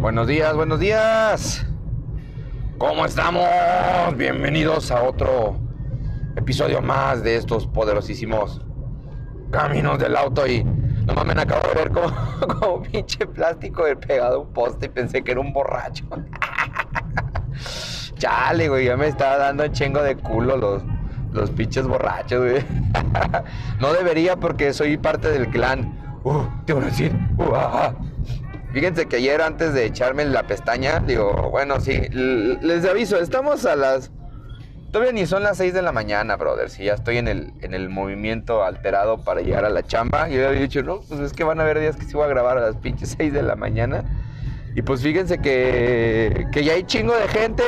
Buenos días, buenos días. ¿Cómo estamos? Bienvenidos a otro episodio más de estos poderosísimos caminos del auto y no mames, acabo de ver como, como pinche plástico pegado a un poste y pensé que era un borracho. Chale, güey, ya me estaba dando chingo de culo los, los pinches borrachos, güey. no debería porque soy parte del clan. Uh, te voy a decir. Uh, ah, ah. Fíjense que ayer antes de echarme la pestaña, digo, bueno, sí, les aviso, estamos a las... Todavía ni son las 6 de la mañana, brother. Si ya estoy en el, en el movimiento alterado para llegar a la chamba. Yo había dicho, no, pues es que van a haber días que sí voy a grabar a las pinches 6 de la mañana. Y pues fíjense que, que ya hay chingo de gente.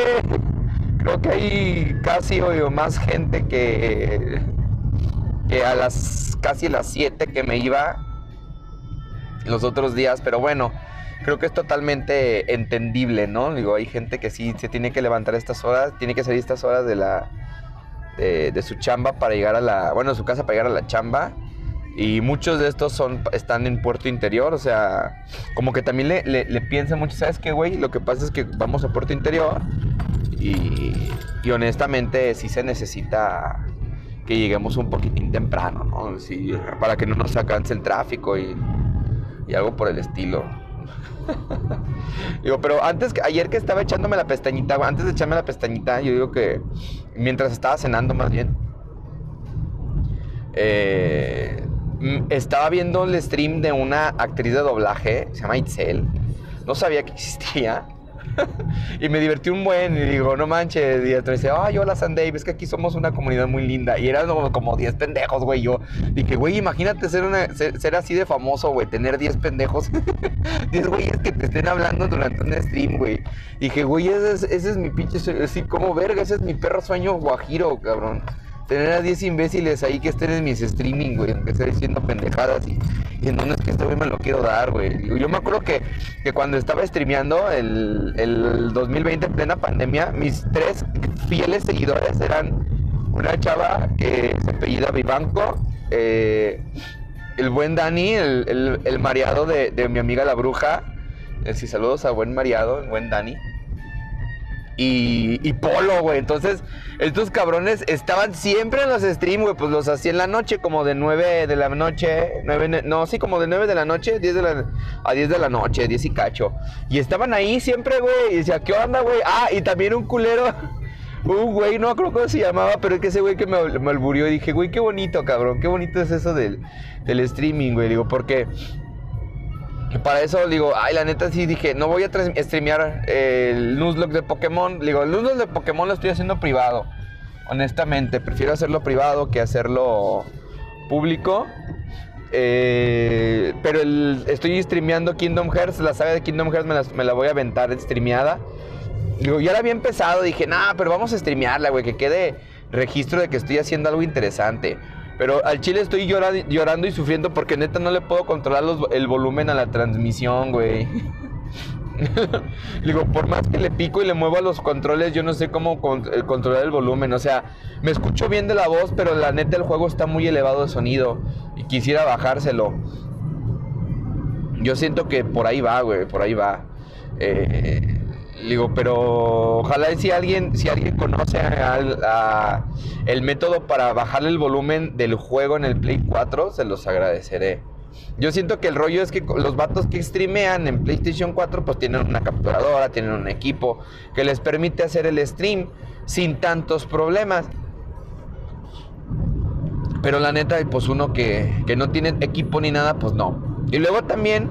Creo que hay casi o más gente que, que a las casi las 7 que me iba los otros días. Pero bueno, creo que es totalmente entendible, ¿no? Digo, hay gente que sí se tiene que levantar estas horas, tiene que salir estas horas de la de, su chamba para llegar a la, bueno, de su casa para llegar a la chamba. Y muchos de estos son, están en puerto interior, o sea, como que también le, le, piensan mucho, ¿sabes qué, güey? Lo que pasa es que vamos a puerto interior y, y honestamente sí se necesita que lleguemos un poquitín temprano, ¿no? Sí, para que no nos alcance el tráfico y, y algo por el estilo. digo, pero antes, ayer que estaba echándome la pestañita, antes de echarme la pestañita, yo digo que mientras estaba cenando más bien, eh, estaba viendo el stream de una actriz de doblaje, se llama Itzel, no sabía que existía. y me divertí un buen y digo, no manches. Y otro dice, ay, hola Sandy, ves que aquí somos una comunidad muy linda. Y eran como 10 pendejos, güey. Yo dije, güey, imagínate ser, así de famoso, güey, tener 10 pendejos. 10 güeyes que te estén hablando durante un stream, güey. Dije, güey, ese es, ese es mi pinche, así como verga, ese es mi perro sueño guajiro, cabrón tener a 10 imbéciles ahí que estén en mis streaming, güey, que esté diciendo pendejadas y, y no es que esto me lo quiero dar, güey. Yo me acuerdo que, que cuando estaba streameando el, el 2020 en plena pandemia, mis tres fieles seguidores eran una chava que se apellida Vivanco, eh, el buen Dani, el, el, mareado de, de, mi amiga la bruja. Eh, si saludos a buen mareado, el buen Dani y, Polo, güey. Entonces, estos cabrones estaban siempre en los streams, güey. Pues los hacía en la noche, como de 9 de la noche. 9, no, sí, como de 9 de la noche 10 de a 10 de la noche, 10 y cacho. Y estaban ahí siempre, güey. Y decía, ¿qué onda, güey? Ah, y también un culero. Un güey, no creo cómo se llamaba, pero es que ese güey que me, me alburió. Y dije, güey, qué bonito, cabrón. Qué bonito es eso del, del streaming, güey. Digo, porque para eso digo, ay, la neta sí dije, no voy a streamear el Nuzlocke de Pokémon. Digo, el Nuzlocke de Pokémon lo estoy haciendo privado. Honestamente, prefiero hacerlo privado que hacerlo público. Eh, pero estoy streameando Kingdom Hearts, la saga de Kingdom Hearts me la, voy a aventar streameada. Digo, ya la había empezado, dije, nah, pero vamos a streamearla, güey, que quede registro de que estoy haciendo algo interesante. Pero al chile estoy llorando, y sufriendo porque neta no le puedo controlar el volumen a la transmisión, güey. Digo, por más que le pico y le muevo a los controles, yo no sé cómo eh, controlar el volumen. O sea, me escucho bien de la voz, pero la neta el juego está muy elevado de sonido. Y quisiera bajárselo. Yo siento que por ahí va, güey, por ahí va. Eh, Digo, pero ojalá si alguien, si alguien conoce el método para bajarle el volumen del juego en el Play 4, se los agradeceré. Yo siento que el rollo es que los vatos que streamean en PlayStation 4 pues tienen una capturadora, tienen un equipo que les permite hacer el stream sin tantos problemas. Pero la neta, pues uno que, que no tiene equipo ni nada, pues no. Y luego también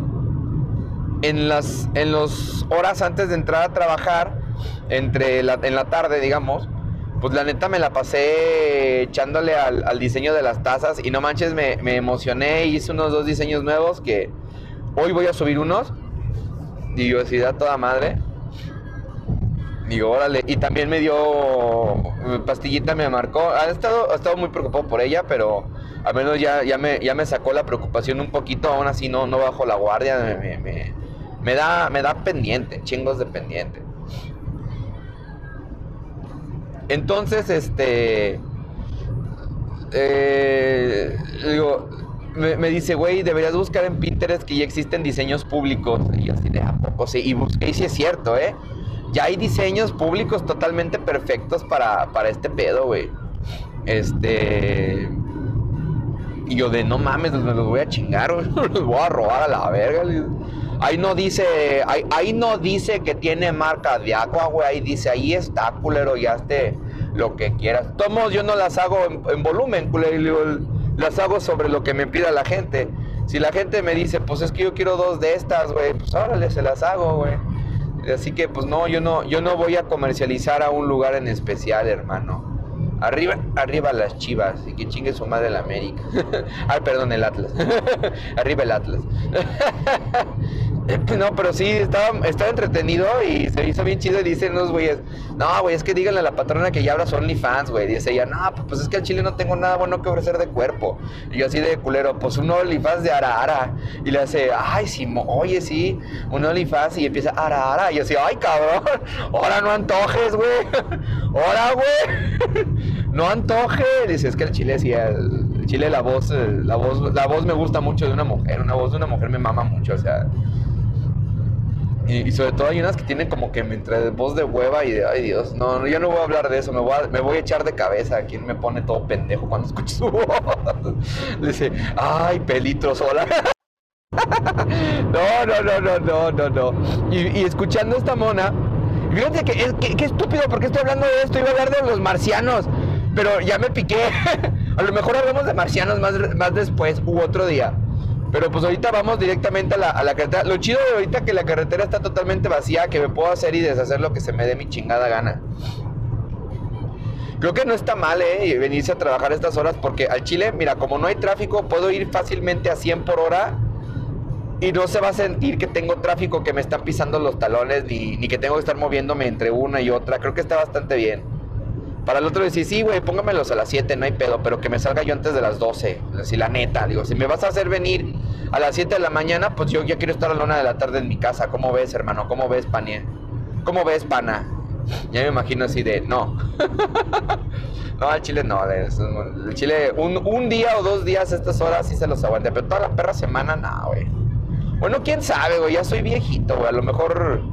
en las en los horas antes de entrar a trabajar, entre la, en la tarde, digamos, pues la neta me la pasé echándole al, diseño de las tazas y no manches, me, me, emocioné, hice unos dos diseños nuevos que hoy voy a subir unos. Diversidad toda madre. Digo, órale. Y también me dio. Pastillita me marcó. Ha estado, ha estado muy preocupado por ella, pero al menos ya, ya, me, ya me sacó la preocupación un poquito. Aún así, no, no bajo la guardia. me da, me da pendiente, chingos de pendiente. Entonces, este. Eh, digo, me, dice, güey, deberías buscar en Pinterest que ya existen diseños públicos. Y yo así de, ¿a poco sí? Y busqué y sí es cierto, ¿eh? Ya hay diseños públicos totalmente perfectos para, para este pedo, güey. Este... Y yo de, no mames, me los voy a chingar, güey. Los voy a robar a la verga. Ahí no dice, ahí, no dice que tiene marca de agua, güey. Ahí dice, ahí está, culero, ya esté lo que quieras. Tomos, yo no las hago en, volumen, culero. Las hago sobre lo que me pida la gente. Si la gente me dice, pues es que yo quiero dos de estas, güey, pues órale, se las hago, güey. Así que, pues no, yo no, yo no voy a comercializar a un lugar en especial, hermano. Arriba, arriba las chivas y que chingue su madre el América. Ay, perdón, el Atlas. arriba el Atlas. No, pero sí, estaba, estaba entretenido y se hizo bien chido. Y dicen unos güeyes, no, güey, es que díganle a la patrona que ya abra OnlyFans, güey. Dice ella, no, pues, pues es que al chile no tengo nada bueno que ofrecer de cuerpo. Y yo así de culero, pues un OnlyFans de ara ara. Y le hace, ay, sí, oye, sí, un OnlyFans. Y empieza ara ara. Y yo así, ay, cabrón, ahora no antojes, güey. Ahora, güey, no antojes. Dice, es que el chile sí, el chile la voz, la voz, la voz me gusta mucho de una mujer. Una voz de una mujer me mama mucho, o sea. Y, sobre todo hay unas que tienen como que entre voz de hueva y de, ay Dios, no, yo no voy a hablar de eso, me voy a, echar de cabeza. a quien me pone todo pendejo cuando escucho su voz? Dice, ay, pelito sola. no, no, no, no, no, no, no. Y, escuchando esta mona, fíjate que, es, que, estúpido, porque estoy hablando de esto, iba a hablar de los marcianos, pero ya me piqué. a lo mejor hablamos de marcianos más, más después u otro día. Pero pues ahorita vamos directamente a la, a la, carretera. Lo chido de ahorita que la carretera está totalmente vacía, que me puedo hacer y deshacer lo que se me dé mi chingada gana. Creo que no está mal, ¿eh? Venirse a trabajar estas horas porque al Chile, mira, como no hay tráfico, puedo ir fácilmente a 100 por hora y no se va a sentir que tengo tráfico que me están pisando los talones ni, ni que tengo que estar moviéndome entre una y otra. Creo que está bastante bien. Para el otro decir, sí, güey, póngamelos a las 7, no hay pedo, pero que me salga yo antes de las 12. Así, la neta, digo, si me vas a hacer venir a las 7 de la mañana, pues yo ya quiero estar a la 1 de la tarde en mi casa. ¿Cómo ves, hermano? ¿Cómo ves, Panie? ¿Cómo ves, pana? Ya me imagino así de, no. no, al chile no. El chile, un, un, día o dos días a estas horas sí se los aguante, pero toda la perra semana, no, güey. Bueno, quién sabe, güey, ya soy viejito, güey. A lo mejor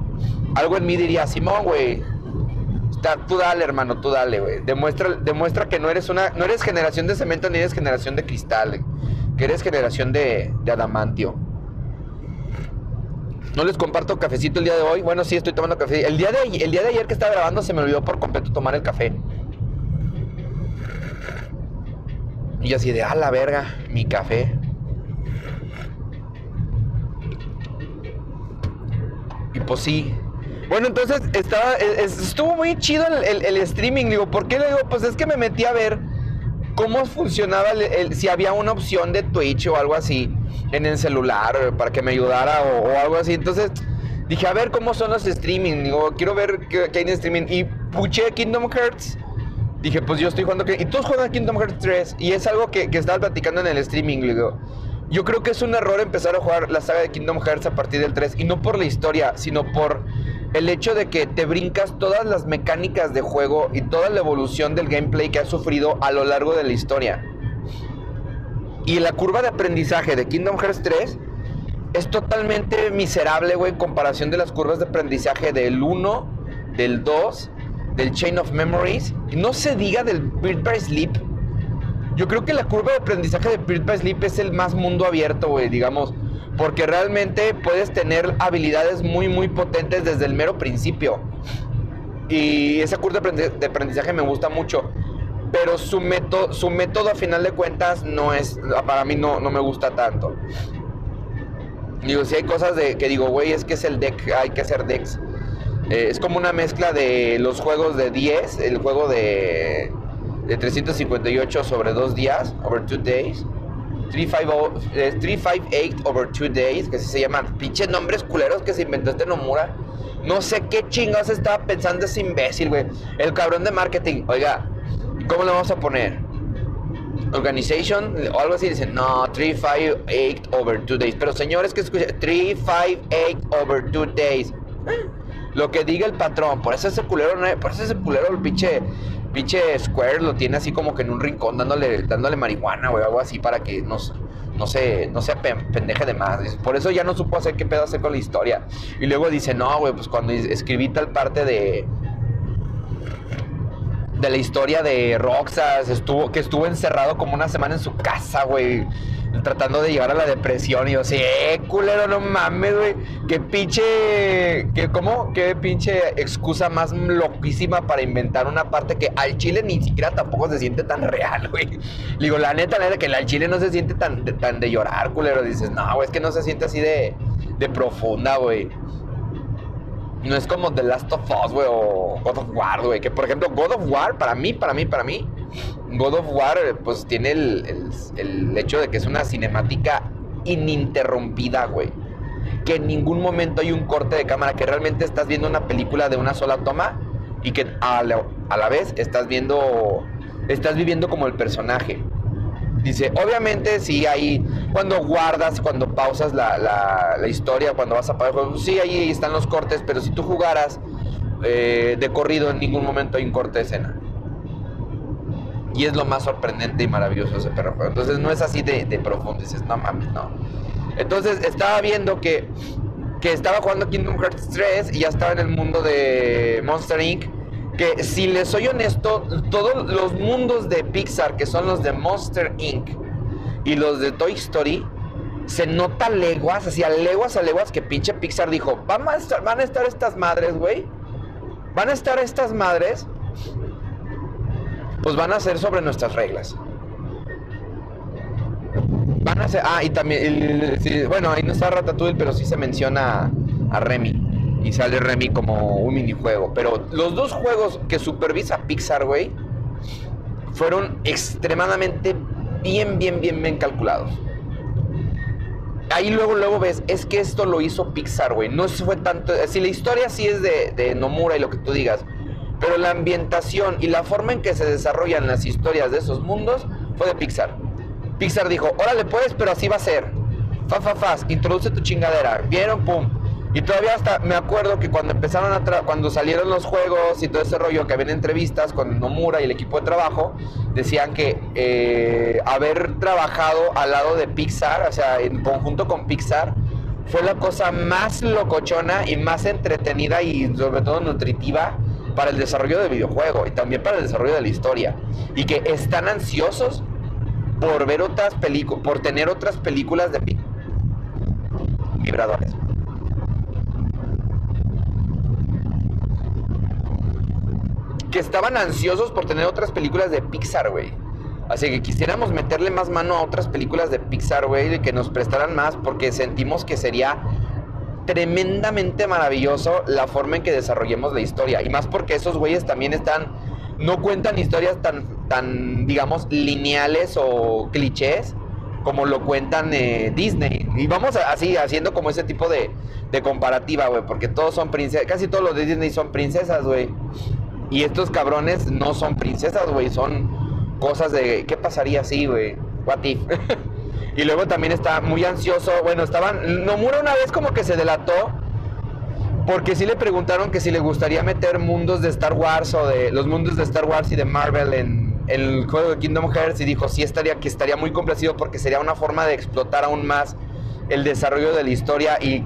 algo en mí diría, Simón, güey tú dale, hermano, tú dale, güey. Demuestra, demuestra que no eres una, no eres generación de cemento ni eres generación de cristal, que eres generación de, de adamantio. No les comparto cafecito el día de hoy. Bueno, sí, estoy tomando café. El día de, el día de ayer que estaba grabando se me olvidó por completo tomar el café. Y así de, a la verga, mi café. Y pues sí, bueno, entonces estaba, e, estuvo muy chido el, streaming. Digo, ¿por qué le digo? Pues es que me metí a ver cómo funcionaba, si había una opción de Twitch o algo así en el celular para que me ayudara o, algo así. Entonces dije, a ver cómo son los streaming. Digo, quiero ver qué, hay en streaming. Y puché Kingdom Hearts. Dije, pues yo estoy jugando. Y todos juegan Kingdom Hearts 3. Y es algo que, que estaba platicando en el streaming. Digo, yo creo que es un error empezar a jugar la saga de Kingdom Hearts a partir del 3. Y no por la historia, sino por el hecho de que te brincas todas las mecánicas de juego y toda la evolución del gameplay que has sufrido a lo largo de la historia. Y la curva de aprendizaje de Kingdom Hearts 3 es totalmente miserable, güey, en comparación de las curvas de aprendizaje del 1, del 2, del Chain of Memories. Y no se diga del Bird by Sleep. Yo creo que la curva de aprendizaje de Bird by Sleep es el más mundo abierto, güey, digamos porque realmente puedes tener habilidades muy, muy potentes desde el mero principio. Y ese curso de aprendizaje me gusta mucho. Pero su método, su método a final de cuentas no es, para mí no, no me gusta tanto. Digo, si hay cosas de que digo, güey, es que es el deck, hay que hacer decks. Eh, es como una mezcla de los juegos de 10, el juego de, de 358 sobre dos días, over two days 358 eh, over 2 days, que se llaman pinches nombres culeros que se inventó este Nomura. No sé qué chingados estaba pensando ese imbécil, güey. El cabrón de marketing. Oiga, ¿cómo le vamos a poner? Organization o algo así. Dicen, no, 358 over 2 days. Pero señores, que escuchen, 358 over 2 days. Lo que diga el patrón. Por eso ese culero, por eso ese culero, el pinche pinche Square lo tiene así como que en un rincón dándole, dándole marihuana, o algo así para que nos, no se, no se pendeje de más. Por eso ya no supo hacer qué pedo hacer con la historia. Y luego dice, no, güey, pues cuando escribí tal parte de de la historia de Roxas, estuvo, que estuvo encerrado como una semana en su casa, güey. Tratando de llegar a la depresión. Y yo, sí, eh, culero, no mames, güey. Qué pinche. Qué, ¿Cómo? Qué pinche excusa más loquísima para inventar una parte que al chile ni siquiera tampoco se siente tan real, güey. Digo, la neta, la neta, que al chile no se siente tan de, tan de llorar, culero. Dices, no, güey, es que no se siente así de, de profunda, güey. No es como The Last of Us, güey, o God of War, güey. Que por ejemplo, God of War, para mí, para mí, para mí, God of War, pues tiene el, hecho de que es una cinemática ininterrumpida, güey. Que en ningún momento hay un corte de cámara, que realmente estás viendo una película de una sola toma y que a la, a la vez estás viendo, estás viviendo como el personaje. Dice, obviamente sí hay, cuando guardas, cuando pausas la, historia, cuando vas a el juego, sí ahí están los cortes, pero si tú jugaras eh, de corrido en ningún momento hay un corte de escena. Y es lo más sorprendente y maravilloso de ese perro juego. Entonces no es así de, de profundo, dices, no mames, no. Entonces estaba viendo que, que estaba jugando Kingdom Hearts 3 y ya estaba en el mundo de Monster Inc que si les soy honesto, todos los mundos de Pixar, que son los de Monster Inc. y los de Toy Story, se nota leguas, así a leguas a leguas que pinche Pixar dijo, van a estar, van a estar estas madres, güey. Van a estar estas madres, pues van a ser sobre nuestras reglas. Van a ser, ah, y también, bueno, ahí no está Ratatouille, pero sí se menciona a Remy y sale Remy como un minijuego. Pero los dos juegos que supervisa Pixar, güey, fueron extremadamente bien, bien, bien, bien calculados. Ahí luego, luego ves, es que esto lo hizo Pixar, güey. No fue tanto. Si la historia sí es de Nomura y lo que tú digas, pero la ambientación y la forma en que se desarrollan las historias de esos mundos fue de Pixar. Pixar dijo, órale pues, pero así va a ser. Fa, fa, fa, introduce tu chingadera. Vieron, pum. Y todavía hasta me acuerdo que cuando empezaron a cuando salieron los juegos y todo ese rollo, que habían entrevistas con Nomura y el equipo de trabajo, decían que eh, haber trabajado al lado de Pixar, o sea, en conjunto con Pixar, fue la cosa más locochona y más entretenida y sobre todo nutritiva para el desarrollo del videojuego y también para el desarrollo de la historia. Y que están ansiosos por ver otras películas, por tener otras películas de vibradores. que estaban ansiosos por tener otras películas de Pixar, güey. Así que quisiéramos meterle más mano a otras películas de Pixar, güey, que nos prestaran más, porque sentimos que sería tremendamente maravilloso la forma en que desarrollemos la historia. Y más porque esos güeyes también están, no cuentan historias tan, tan digamos, lineales o clichés como lo cuentan eh, Disney. Y vamos así, haciendo como ese tipo de, de comparativa, güey, porque todos son princesas, casi todos los de Disney son princesas, güey. Y estos cabrones no son princesas, güey, son cosas de ¿qué pasaría si, güey? What if? y luego también está muy ansioso, bueno, estaban Nomura una vez como que se delató porque sí le preguntaron que si le gustaría meter mundos de Star Wars o de los mundos de Star Wars y de Marvel en el juego de Kingdom Hearts y dijo sí estaría que estaría muy complacido porque sería una forma de explotar aún más el desarrollo de la historia y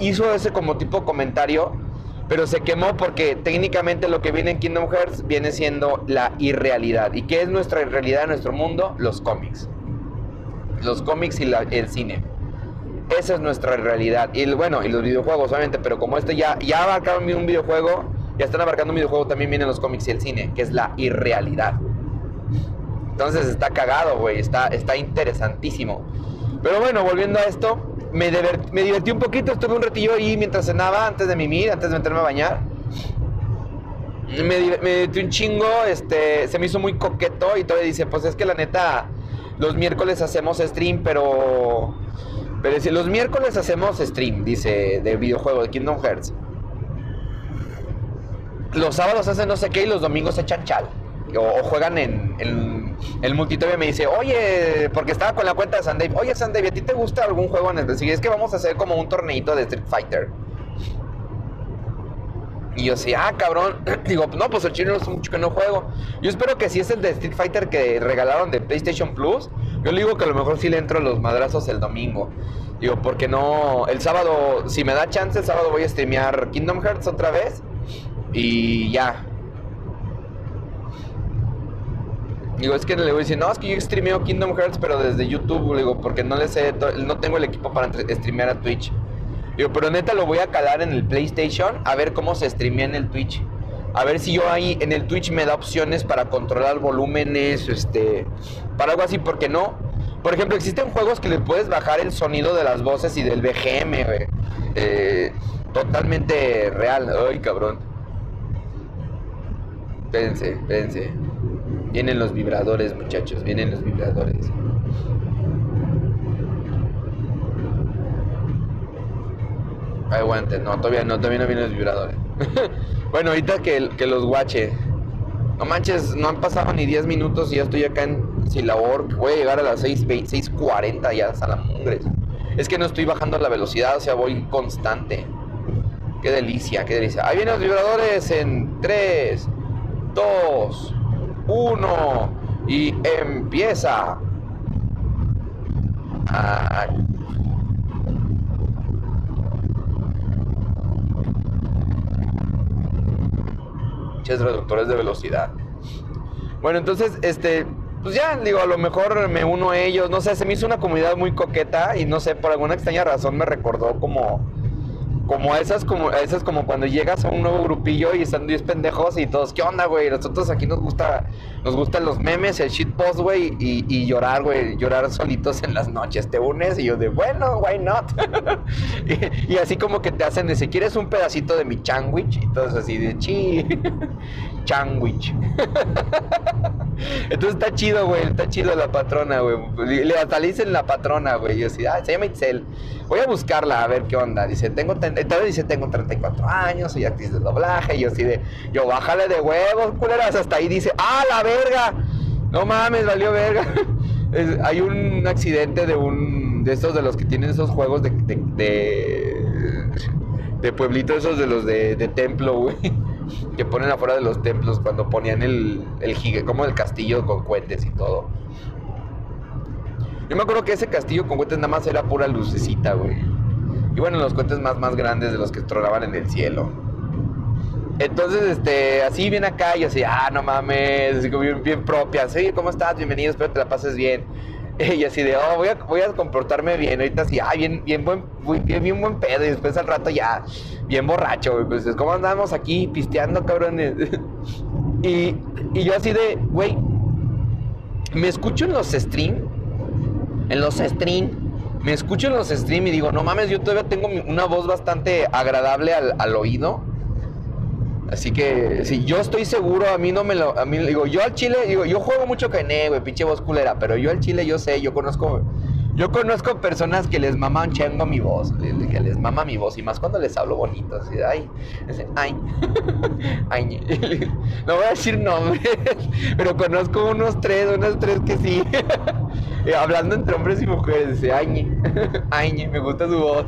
hizo ese como tipo comentario pero se quemó porque técnicamente lo que viene en Kingdom Hearts viene siendo la irrealidad. ¿Y qué es nuestra irrealidad en nuestro mundo? Los cómics. Los cómics y el cine. Esa es nuestra realidad. Y bueno, y los videojuegos, obviamente, pero como este ya, ya abarcaron un videojuego, ya están abarcando un videojuego, también vienen los cómics y el cine, que es la irrealidad. Entonces está cagado, güey, está, está interesantísimo. Pero bueno, volviendo a esto, me, divertí un poquito, estuve un ratillo ahí mientras cenaba, antes de mimir, antes de meterme a bañar. Me, divertí un chingo, este, se me hizo muy coqueto y todavía dice, pues es que la neta, los miércoles hacemos stream, pero... Pero dice, los miércoles hacemos stream, dice, de videojuego, de Kingdom Hearts. Los sábados hacen no sé qué y los domingos echan chal o, juegan en, el multitorio me dice, oye, porque estaba con la cuenta de Sandave, oye Sandave, ¿a ti te gusta algún juego en específico? Es que vamos a hacer como un torneito de Street Fighter. Y yo sí, ah, cabrón. Digo, no, pues el chino es mucho que no juego. Yo espero que si es el de Street Fighter que regalaron de PlayStation Plus, Yo le digo que a lo mejor sí le entro a los madrazos el domingo. Digo, porque no. El sábado, si me da chance, el sábado voy a streamear Kingdom Hearts otra vez. Y ya. Digo, es que le voy a decir, no, es que yo streameo Kingdom Hearts, pero desde YouTube, digo, porque no le sé, no tengo el equipo para streamear a Twitch. Pero neta lo voy a calar en el PlayStation a ver cómo se streamea en el Twitch. A ver si yo ahí en el Twitch me da opciones para controlar volúmenes, este, para algo así, porque no. Por ejemplo, existen juegos que le puedes bajar el sonido de las voces y del BGM, eh, totalmente real. Ay, cabrón. Espérense, espérense. Vienen los vibradores, muchachos, vienen los vibradores. Aguante, no, todavía no, todavía no vienen los vibradores. bueno, ahorita que, que los guache. No manches, no han pasado ni 10 minutos y ya estoy acá en Silabor. Voy a llegar a las 6.40 ya hasta la mugre. Es que no estoy bajando la velocidad, o sea, voy constante. Qué delicia, qué delicia. Ahí vienen los vibradores en 3, 2, 1 y empieza. Reductores de velocidad. Bueno, entonces, este, pues ya, digo, a lo mejor me uno a ellos, no sé, se me hizo una comunidad muy coqueta y no sé, por alguna extraña razón me recordó como como esas como esas como cuando llegas a un nuevo grupillo y están 10 pendejos y todos, ¿qué onda, güey? Nosotros aquí nos gusta nos gustan los memes, el shitpost, güey, y, y, llorar, güey, llorar solitos en las noches. ¿Te unes? Y yo de, bueno, why not? y, así como que te hacen de, si quieres un pedacito de mi sandwich, y todos así de, chi, sandwich. Entonces está chido, güey, está chido la patrona, güey. Le le la patrona, güey. Yo así, ah, se llama Itzel. Voy a buscarla a ver qué onda. Dice, tengo, vez dice, tengo 34 años, soy actriz de doblaje. Y yo así de, yo bájale de huevos, culeras. Hasta ahí dice, ah, la verga. No mames, valió verga. hay un accidente de un, de estos de los que tienen esos juegos de, de, de, pueblito, esos de los de, de templo, güey. Que ponen afuera de los templos cuando ponían el, el como el castillo con cohetes y todo. Yo me acuerdo que ese castillo con cohetes nada más era pura lucecita, güey. Y bueno, los cohetes más, más grandes de los que tronaban en el cielo. Entonces, este, así bien acá y así, ah, no mames, bien, bien propia. Sí, ¿cómo estás? Bienvenido, espero que te la pases bien. Y así de, oh, voy a, voy a comportarme bien. Ahorita así, ah, bien, bien buen, bien, bien buen pedo. Y después al rato ya, bien borracho, güey. Pues, ¿cómo andamos aquí pisteando, cabrones? y, y yo así de, güey, me escucho en los stream en los stream. Me escucho en los stream y digo, no mames, yo todavía tengo una voz bastante agradable al, oído. Así que, si yo estoy seguro, a mí no me lo. A mí, digo, yo al chile, digo, yo juego mucho cané, güey, pinche voz culera, pero yo al chile, yo sé, yo conozco yo conozco personas que les maman chengo mi voz, que les mama mi voz, y más cuando les hablo bonito, ay, ay, ay, no voy a decir nombres, pero conozco unos tres, unos tres que sí, eh, hablando entre hombres y mujeres, dice, ay, ay, me gusta su voz.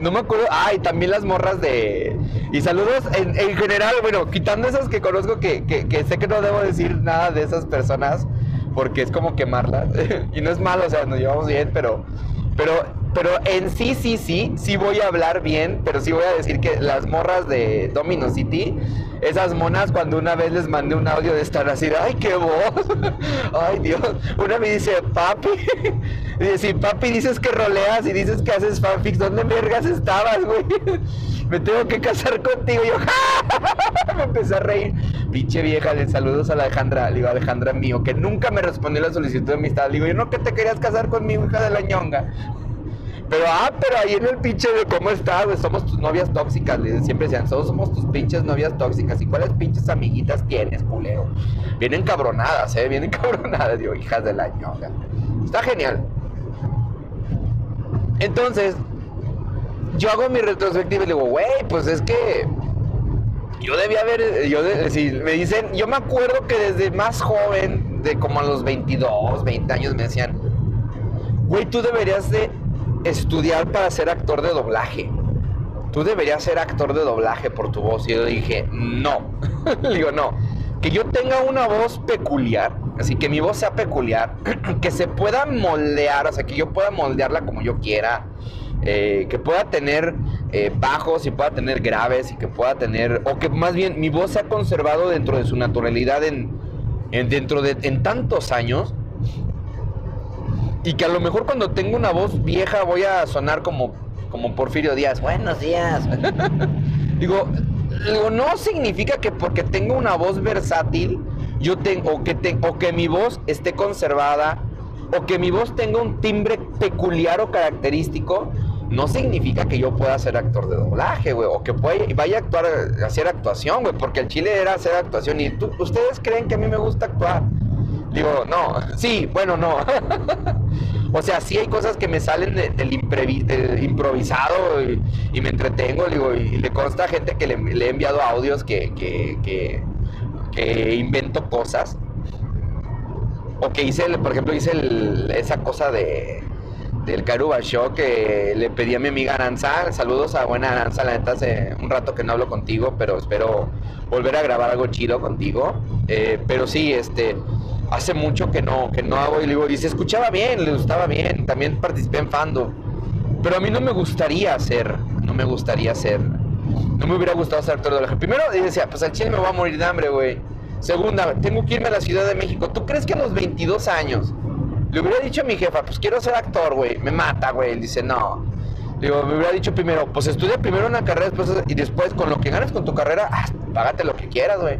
No me acuerdo. Ay, también las morras de. Y saludos en, general, bueno, quitando esas que conozco que, que, sé que no debo decir nada de esas personas porque es como quemarla. y no es malo, o sea, nos llevamos bien, pero, pero, pero en sí, sí, sí, sí voy a hablar bien, pero sí voy a decir que las morras de Domino City, esas monas, cuando una vez les mandé un audio de estar así, ay, qué voz, ay, Dios. Una me dice, papi, dice, papi dices que roleas y dices que haces fanfics, ¿dónde vergas estabas, güey? me tengo que casar contigo. Y yo, me empecé a reír. Pinche vieja, le saludos a Alejandra. Le digo, Alejandra mío, que nunca me respondió la solicitud de amistad. Le digo, yo no que te querías casar conmigo, hija de la ñonga. Pero, ah, pero ahí en el pinche de cómo estás, somos tus novias tóxicas. Siempre decían, todos somos tus pinches novias tóxicas. ¿Y cuáles pinches amiguitas tienes, culero? Vienen cabronadas, ¿eh? Vienen cabronadas. Digo, hijas de la ñonga. Está genial. Entonces, yo hago mi retrospectiva y le digo, güey, pues es que yo debía haber, yo me dicen, yo me acuerdo que desde más joven, de como a los 22, 20 años, me decían, güey, tú deberías de estudiar para ser actor de doblaje. Tú deberías ser actor de doblaje por tu voz. Y yo dije, no. le digo, no. Que yo tenga una voz peculiar, Así que mi voz sea peculiar, que se pueda moldear, o sea, que yo pueda moldearla como yo quiera, eh, que pueda tener eh, bajos y pueda tener graves y que pueda tener, o que más bien mi voz se ha conservado dentro de su naturalidad en, dentro de en tantos años y que a lo mejor cuando tengo una voz vieja voy a sonar como, como Porfirio Díaz. Buenos días. digo, digo, no significa que porque tengo una voz versátil, yo tengo, o que, o que mi voz esté conservada, o que mi voz tenga un timbre peculiar o característico, no significa que yo pueda ser actor de doblaje, güey, o que vaya a actuar, hacer actuación, güey, porque el chile era hacer actuación y tú, ustedes creen que a mí me gusta actuar. Digo, no, sí, bueno, no. o sea, sí hay cosas que me salen del, improvisado y, me entretengo, digo, y, le consta a gente que le, he enviado audios que, que, invento cosas. O que hice, por ejemplo, hice esa cosa de del Caruba Show que le pedí a mi amiga Aranza. Saludos a buena Aranza, la neta hace un rato que no hablo contigo, pero espero volver a grabar algo chido contigo. Eh, pero sí, este, hace mucho que no, que no hago y le digo, y se escuchaba bien, le gustaba bien, también participé en Fando. Pero a mí no me gustaría hacer, no me gustaría hacer, no me hubiera gustado ser actor de doblaje. Primero decía, pues al chile me voy a morir de hambre, güey. Segunda, tengo que irme a la Ciudad de México. ¿Tú crees que a los 22 años le hubiera dicho a mi jefa, pues quiero ser actor, güey? Me mata, güey. Él dice, no. Digo, me hubiera dicho primero, pues estudia primero una carrera y después con lo que ganes con tu carrera, ah, págate lo que quieras, güey.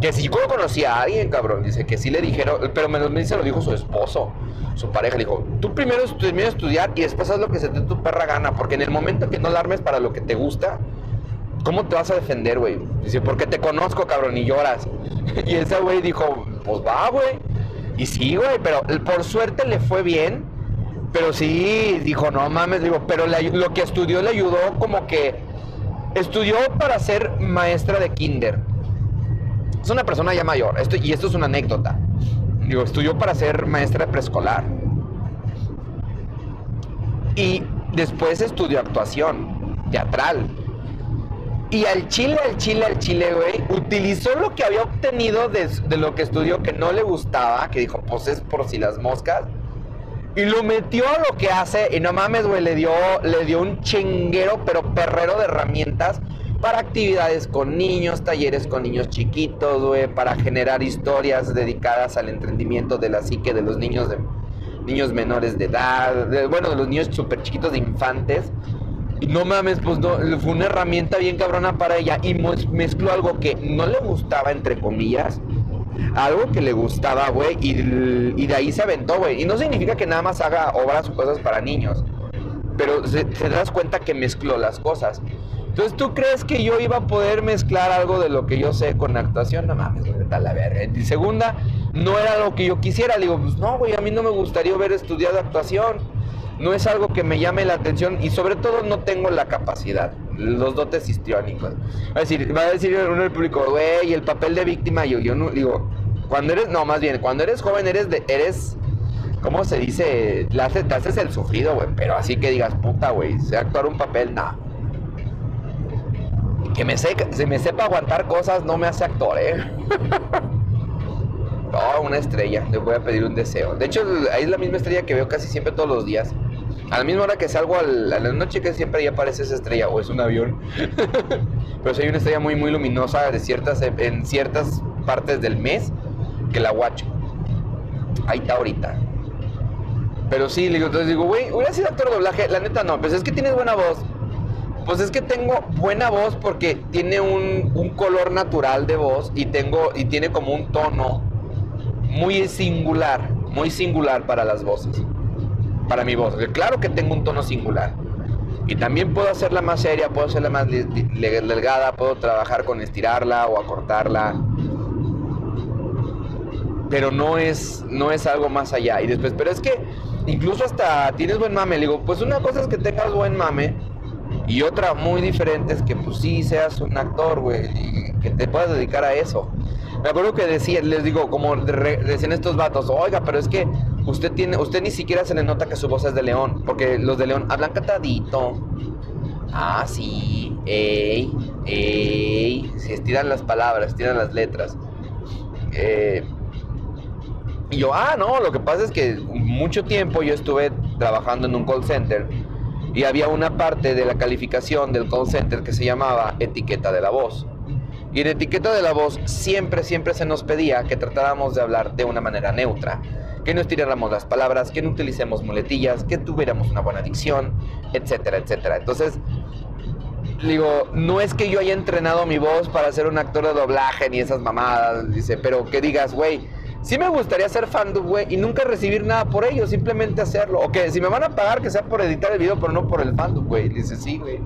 Que si yo conocí a alguien, cabrón, dice que sí le dijeron, pero me, me dice, lo dijo su esposo, su pareja, dijo, tú primero termina de estudiar y después haz lo que se te tu perra gana, porque en el momento que no la armes para lo que te gusta, ¿cómo te vas a defender, güey? Dice, porque te conozco, cabrón, y lloras. y ese güey dijo, pues va, güey. Y sí, güey, pero por suerte le fue bien, pero sí, dijo, no mames, digo, pero lo que estudió le ayudó como que estudió para ser maestra de kinder es una persona ya mayor, esto, y esto es una anécdota. Digo, estudió para ser maestra preescolar. Y después estudió actuación teatral. Y al chile, al chile, al chile, güey, utilizó lo que había obtenido de, de, lo que estudió que no le gustaba, que dijo, pues es por si las moscas. Y lo metió a lo que hace, y no mames, güey, le dio, le dio un chinguero, pero perrero de herramientas para actividades con niños, talleres con niños chiquitos, güey, para generar historias dedicadas al entendimiento de la psique de los niños de niños menores de edad, bueno, de los niños súper chiquitos de infantes. Y no mames, pues no, fue una herramienta bien cabrona para ella y mezcló algo que no le gustaba, entre comillas, algo que le gustaba, güey, y, de ahí se aventó, güey. Y no significa que nada más haga obras o cosas para niños, pero se, se das cuenta que mezcló las cosas. Entonces, ¿tú crees que yo iba a poder mezclar algo de lo que yo sé con actuación? No mames, güey, está la verga. Y segunda, no era lo que yo quisiera. Le digo, pues no, güey, a mí no me gustaría haber estudiado actuación. No es algo que me llame la atención y sobre todo no tengo la capacidad, los dotes histriónicos. Va a decir, va a decir uno del público, güey, el papel de víctima, yo, yo no, digo, cuando eres, no, más bien, cuando eres joven eres, de, eres, ¿cómo se dice? te haces el sufrido, güey, pero así que digas, puta, güey, sé actuar un papel, nada que me se me sepa aguantar cosas no me hace actor, ¿eh? oh, una estrella. Le voy a pedir un deseo. De hecho, ahí es la misma estrella que veo casi siempre todos los días. A la misma hora que salgo a la noche que siempre ahí aparece esa estrella. O es un avión. Pero si hay una estrella muy, muy luminosa de ciertas, en ciertas partes del mes que la guacho. Ahí está ahorita. Pero sí, entonces digo, güey, hubiera sido actor de doblaje. La neta no, pues es que tienes buena voz. Pues es que tengo buena voz porque tiene un, color natural de voz y tengo y tiene como un tono muy singular, muy singular para las voces. Para mi voz. Claro que tengo un tono singular. Y también puedo hacerla más seria, puedo hacerla más delgada, puedo trabajar con estirarla o acortarla. Pero no es, no es algo más allá. Y después, pero es que incluso hasta tienes buen mame. Le digo, pues una cosa es que tengas buen mame y otra muy diferente es que pues sí seas un actor, güey, que te puedas dedicar a eso. Me acuerdo que decía, les digo, como decían estos vatos, oiga, pero es que usted tiene, usted ni siquiera se le nota que su voz es de león, porque los de león hablan catadito. Ah, sí, ey, ey, se estiran las palabras, estiran las letras. Eh, Y yo, ah, no, lo que pasa es que mucho tiempo yo estuve trabajando en un call center y había una parte de la calificación del call center que se llamaba etiqueta de la voz. Y en etiqueta de la voz siempre, siempre se nos pedía que tratáramos de hablar de una manera neutra, que no estiráramos las palabras, que no utilicemos muletillas, que tuviéramos una buena dicción, etcétera, etcétera. Entonces, digo, no es que yo haya entrenado mi voz para ser un actor de doblaje ni esas mamadas, dice, pero que digas, güey, sí me gustaría ser fan güey, y nunca recibir nada por ello, simplemente hacerlo. O que si me van a pagar, que sea por editar el video, pero no por el fandom, güey. Dice, sí, güey.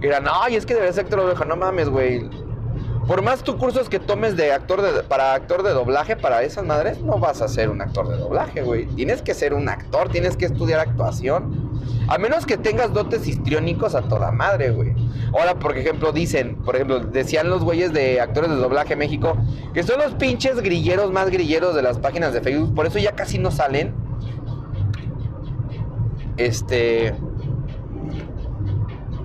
Y era, no, y es que debería ser actor de doblaje, no mames, güey por más tu cursos que tomes de actor de, para actor de doblaje, para esas madres, no vas a ser un actor de doblaje, güey. Tienes que ser un actor, tienes que estudiar actuación. A menos que tengas dotes histriónicos a toda madre, güey. Ahora, por ejemplo, dicen, por ejemplo, decían los güeyes de actores de doblaje México, que son los pinches grilleros más grilleros de las páginas de Facebook. Por eso ya casi no salen. Este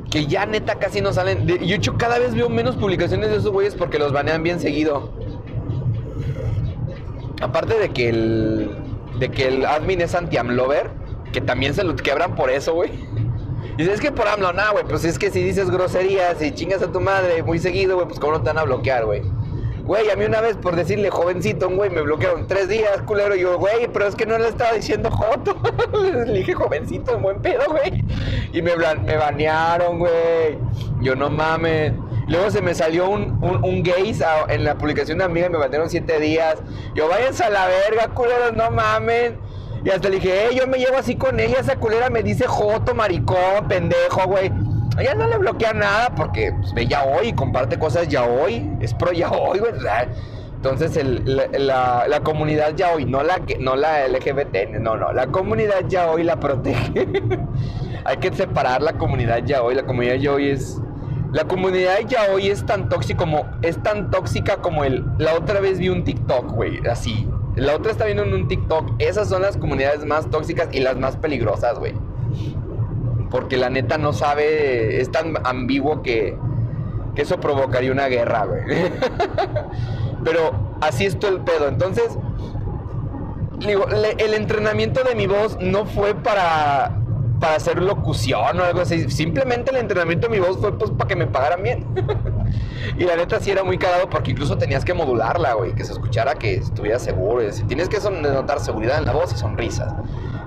que ya neta casi no salen. De hecho, cada vez veo menos publicaciones de esos güeyes porque los banean bien seguido. Aparte de que el. de que el admin es anti-amlover, que también se lo quebran por eso, güey. Y es que por AMLO, nada, güey, pues es que si dices groserías y chingas a tu madre muy seguido, güey, pues cómo no te van a bloquear, güey. Güey, a mí una vez por decirle jovencito, un güey, me bloquearon tres días, culero. Yo, güey, pero es que no le estaba diciendo joto. le dije jovencito, un buen pedo, güey. Y me, me banearon, güey. Yo no mames. Luego se me salió un, un, gays en la publicación de amiga y me banearon siete días. Yo, váyanse a la verga, culeros, no mamen. Y hasta le dije, eh, yo me llevo así con ella, esa culera me dice joto, maricón, pendejo, güey. Ella no le bloquea nada porque pues, ve ya hoy, comparte cosas ya hoy, es pro ya hoy. Entonces la, comunidad ya hoy, no la, no la LGBT, no, no, la comunidad ya hoy la protege. Hay que separar la comunidad ya hoy, la comunidad ya hoy es... La comunidad ya hoy es tan tóxica como, es tan tóxica como el... La otra vez vi un TikTok, güey, así. La otra está viendo en un TikTok. Esas son las comunidades más tóxicas y las más peligrosas, güey. Porque la neta no sabe, es tan ambiguo que, eso provocaría una guerra, güey. Pero así es todo el pedo. Entonces, digo, el entrenamiento de mi voz no fue para, para hacer locución o algo así. Simplemente el entrenamiento de mi voz fue pues para que me pagaran bien. y la neta sí era muy cagado porque incluso tenías que modularla, güey, que se escuchara que estuviera seguro. Tienes que notar seguridad en la voz y sonrisas.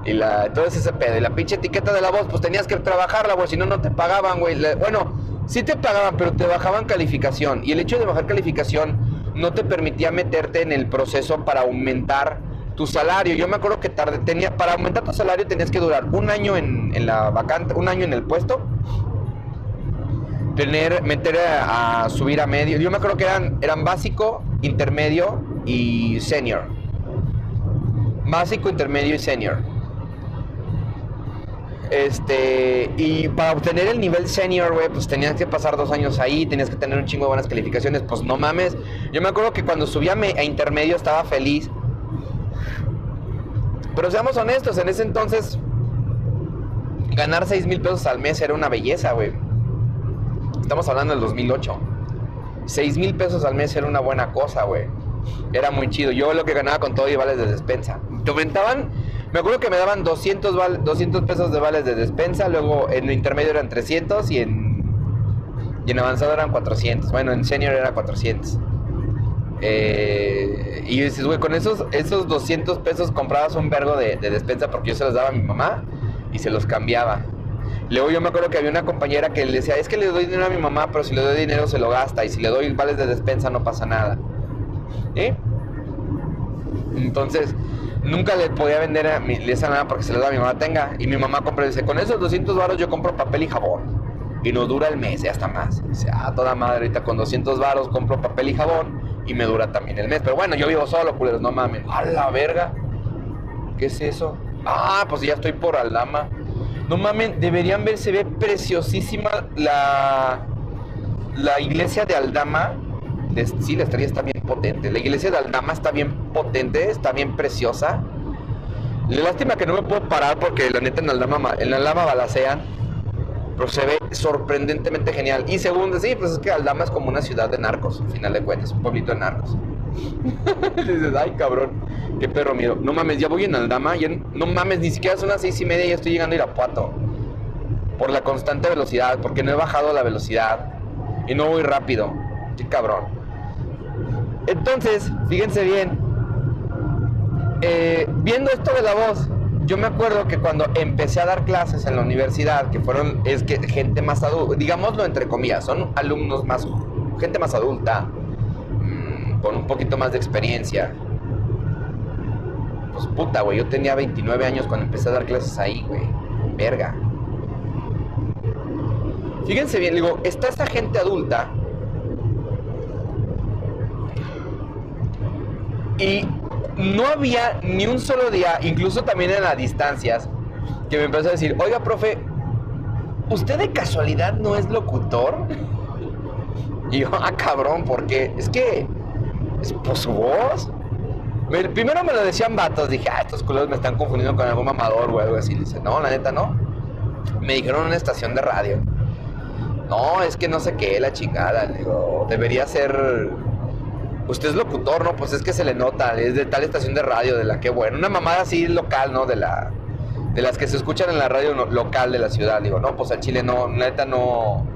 Y la, todo ese pedo. Y la pinche etiqueta de la voz, pues tenías que trabajarla, güey, si no, no te pagaban, güey. Bueno, sí te pagaban, pero te bajaban calificación. Y el hecho de bajar calificación no te permitía meterte en el proceso para aumentar tu salario. Yo me acuerdo que tarde, tenía, para aumentar tu salario tenías que durar un año en, la vacante, un año en el puesto. Tener, meter a, subir a medio. Yo me acuerdo que eran, eran básico, intermedio y senior. Básico, intermedio y senior. Este, y para obtener el nivel senior, güey, pues tenías que pasar dos años ahí, tenías que tener un chingo de buenas calificaciones, pues no mames. Yo me acuerdo que cuando subía a intermedio estaba feliz. Pero seamos honestos, en ese entonces ganar 6 mil pesos al mes era una belleza, güey. Estamos hablando del 2008. 6 mil pesos al mes era una buena cosa, güey. Era muy chido. Yo lo que ganaba con todo y vales de despensa. Te aumentaban me acuerdo que me daban 200, 200 pesos de vales de despensa, luego en intermedio eran 300 y en, en avanzado eran 400. Bueno, en senior era 400. Eh, y dices, güey, con esos, esos 200 pesos comprabas un vergo de, despensa porque yo se los daba a mi mamá y se los cambiaba. Luego yo me acuerdo que había una compañera que le decía, es que le doy dinero a mi mamá, pero si le doy dinero se lo gasta y si le doy vales de despensa no pasa nada. Entonces, nunca le podía vender a mi, esa nada porque se le da mi mamá, tenga. Y mi mamá compra, dice, con esos 200 varos yo compro papel y jabón. Y no dura el mes y hasta más. Dice, ah, toda madre, ahorita con 200 varos compro papel y jabón y me dura también el mes. Pero bueno, yo vivo solo, culeros, no mames. A la verga. ¿Qué es eso? Ah, pues ya estoy por Aldama. No mames, deberían ver, se ve preciosísima la, la iglesia de Aldama sí, la estrella está bien potente. La iglesia de Aldama está bien potente, está bien preciosa. Lástima que no me puedo parar porque la neta en Aldama, en Aldama balacean. Pero se ve sorprendentemente genial. Y segundo, sí, pues es que Aldama es como una ciudad de narcos, al final de cuentas, un pueblito de narcos. dices, ay, cabrón, qué perro miedo. No mames, ya voy en Aldama, ya, no mames, ni siquiera son las seis y media y ya estoy llegando a Irapuato. Por la constante velocidad, porque no he bajado la velocidad y no voy rápido. Qué cabrón. Entonces, fíjense bien, eh, viendo esto de la voz, yo me acuerdo que cuando empecé a dar clases en la universidad, que fueron, es que gente más adulta, digámoslo entre comillas, son alumnos más, gente más adulta, mm, con un poquito más de experiencia. Pues puta, güey, yo tenía 29 años cuando empecé a dar clases ahí, güey. Verga. Fíjense bien, digo, está esta gente adulta y no había ni un solo día, incluso también en las distancias, que me empezó a decir, oiga, profe, ¿usted de casualidad no es locutor? Y yo, ah, cabrón, ¿por qué? Es que, es por su voz. primero me lo decían vatos, dije, ah, estos culos me están confundiendo con algún mamador o algo así. Dice, no, la neta no. Me dijeron en una estación de radio. No, es que no sé qué, la chingada. digo, debería ser usted es locutor, ¿no? Pues es que se le nota, es de tal estación de radio, de la que bueno, una mamada así local, ¿no? De la de las que se escuchan en la radio local de la ciudad, digo, no, pues al Chile no, neta no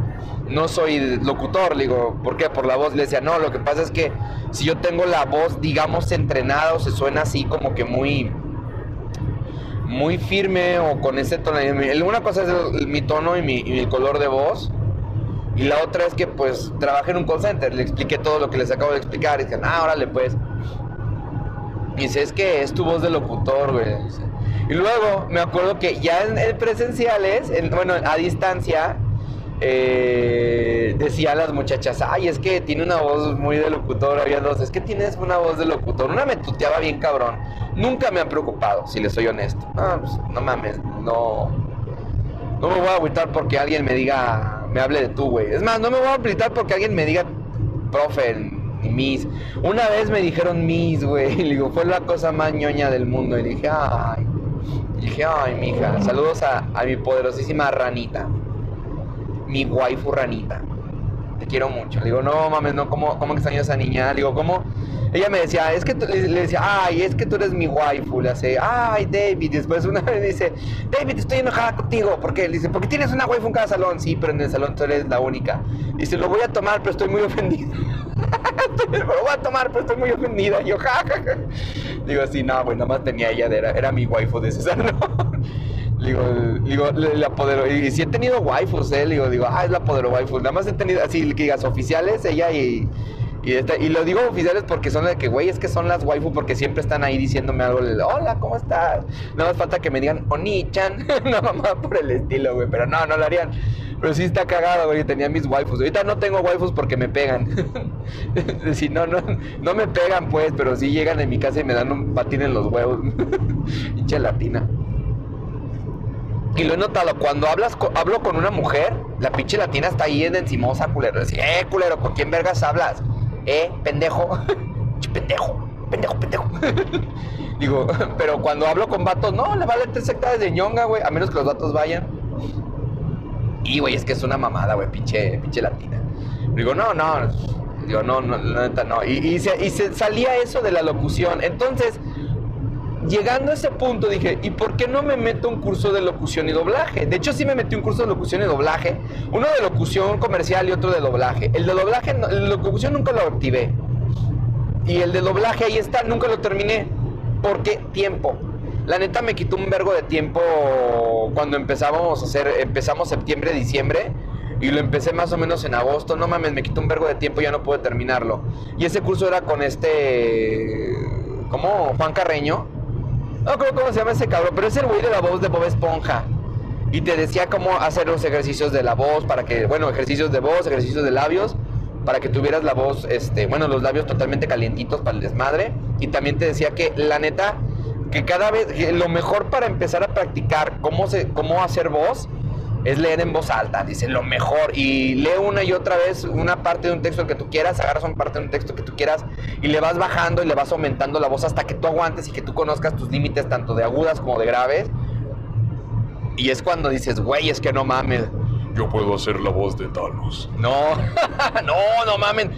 no soy locutor, digo, ¿por qué? Por la voz le decía, no, lo que pasa es que si yo tengo la voz, digamos, entrenada o se suena así como que muy muy firme o con ese tono, una cosa es mi tono y mi, y mi color de voz, y la otra es que pues trabajé en un call center, le expliqué todo lo que les acabo de explicar y dicen, ah, órale pues. Y dice, es que es tu voz de locutor, güey. Y luego me acuerdo que ya en, presenciales, bueno, a distancia, eh, decía a las muchachas, ay, es que tiene una voz muy de locutor, había dos, es que tienes una voz de locutor. Una me tuteaba bien cabrón. Nunca me ha preocupado, si le soy honesto. No, pues, no mames, no. No me voy a agüitar porque alguien me diga me hable de tú, güey. Es más, no me voy a gritar porque alguien me diga profe ni Miss. Una vez me dijeron Miss, güey. Y digo, fue la cosa más ñoña del mundo. Y dije, ay. Dije, ay, mija. Saludos a, a mi poderosísima ranita. Mi waifu ranita. Te quiero mucho. Le digo, no mames, no, ¿cómo, cómo extraño a esa niña? Le digo, ¿cómo? Ella me decía, es que le, decía, ay, es que tú eres mi waifu. Le hace, ay, David. después una vez dice, David, estoy enojada contigo. ¿Por qué? Le dice, porque tienes una waifu en cada salón. Sí, pero en el salón tú eres la única. Dice, lo voy a tomar, pero estoy muy ofendida. lo voy a tomar, pero estoy muy ofendida. Y yo, jajaja. Digo, sí, no, bueno, nada más tenía ella, era, era mi waifu de ese salón. Digo, digo, la poder y, si he tenido waifus, eh, digo, digo, ah, es la poder waifu. Nada más he tenido así, que digas, oficiales, ella y y, lo digo oficiales porque son de que, güey, es que son las waifu porque siempre están ahí diciéndome algo. Hola, ¿cómo estás? Nada más falta que me digan Oni-chan. no, mamá, por el estilo, güey. Pero no, no lo harían. Pero sí está cagado, güey. Tenía mis waifus. Ahorita no tengo waifus porque me pegan. si no, no, no me pegan, pues. Pero sí llegan en mi casa y me dan un patín en los huevos. Hincha latina. Y lo he notado, cuando hablas hablo con una mujer, la pinche latina está ahí en encimosa, culero. Eh, culero, ¿con quién vergas hablas? eh, pendejo, pendejo, pendejo, pendejo. Digo, pero cuando hablo con vatos, no, le vale tres hectáreas de ñonga, güey, a menos que los vatos vayan. Y, güey, es que es una mamada, güey, pinche, pinche latina. Digo, no, no, digo, no, no, neta, no. Y, y, se, y se salía eso de la locución. Entonces, llegando a ese punto dije, ¿y por qué no me meto un curso de locución y doblaje? De hecho, sí me metí un curso de locución y doblaje, uno de locución comercial y otro de doblaje. El de doblaje, el de locución nunca lo activé. Y el de doblaje ahí está, nunca lo terminé. ¿Por qué? Tiempo. La neta me quitó un vergo de tiempo cuando empezamos a hacer, empezamos septiembre, diciembre. Y lo empecé más o menos en agosto. No mames, me quitó un vergo de tiempo, ya no pude terminarlo. Y ese curso era con este. ¿Cómo? Juan Carreño no creo cómo se llama ese cabrón, pero es el güey de la voz de Bob Esponja. Y te decía cómo hacer los ejercicios de la voz para que, bueno, ejercicios de voz, ejercicios de labios, para que tuvieras la voz, este, bueno, los labios totalmente calientitos para el desmadre. Y también te decía que, la neta, que cada vez, lo mejor para empezar a practicar cómo, se, cómo hacer voz es leer en voz alta, dice lo mejor. Y lee una y otra vez una parte de un texto que tú quieras, agarras una parte de un texto que tú quieras y le vas bajando y le vas aumentando la voz hasta que tú aguantes y que tú conozcas tus límites tanto de agudas como de graves. Y es cuando dices, güey, es que no mames. Yo puedo hacer la voz de Thanos. No, no, no mamen.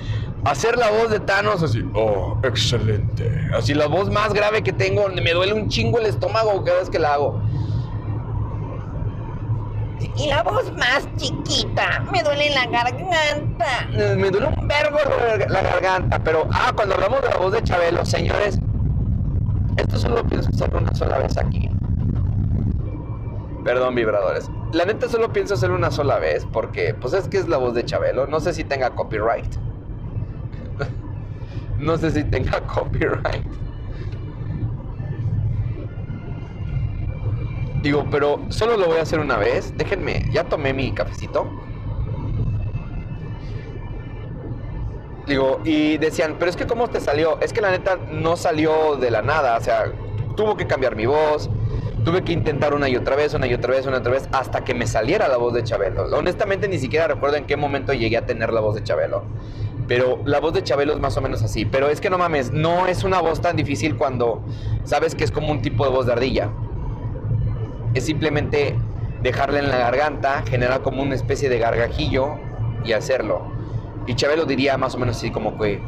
hacer la voz de Thanos así, oh, excelente. Así la voz más grave que tengo, me duele un chingo el estómago cada vez que la hago. Y la voz más chiquita, me duele la garganta. Me duele un vergo la garganta, pero ah, cuando hablamos de la voz de Chabelo, señores, esto solo pienso hacerlo una sola vez aquí. Perdón, vibradores. La neta solo pienso hacerlo una sola vez porque, pues es que es la voz de Chabelo. No sé si tenga copyright. no sé si tenga copyright. Digo, pero solo lo voy a hacer una vez. Déjenme, ya tomé mi cafecito. Digo, y decían, pero es que ¿cómo te salió? Es que la neta no salió de la nada. O sea, tuvo que cambiar mi voz. Tuve que intentar una y otra vez, una y otra vez, una y otra vez, hasta que me saliera la voz de Chabelo. Honestamente, ni siquiera recuerdo en qué momento llegué a tener la voz de Chabelo. Pero la voz de Chabelo es más o menos así. Pero es que no mames, no es una voz tan difícil cuando sabes que es como un tipo de voz de ardilla es simplemente dejarle en la garganta, generar como una especie de gargajillo y hacerlo. Y Chabelo diría más o menos así como que...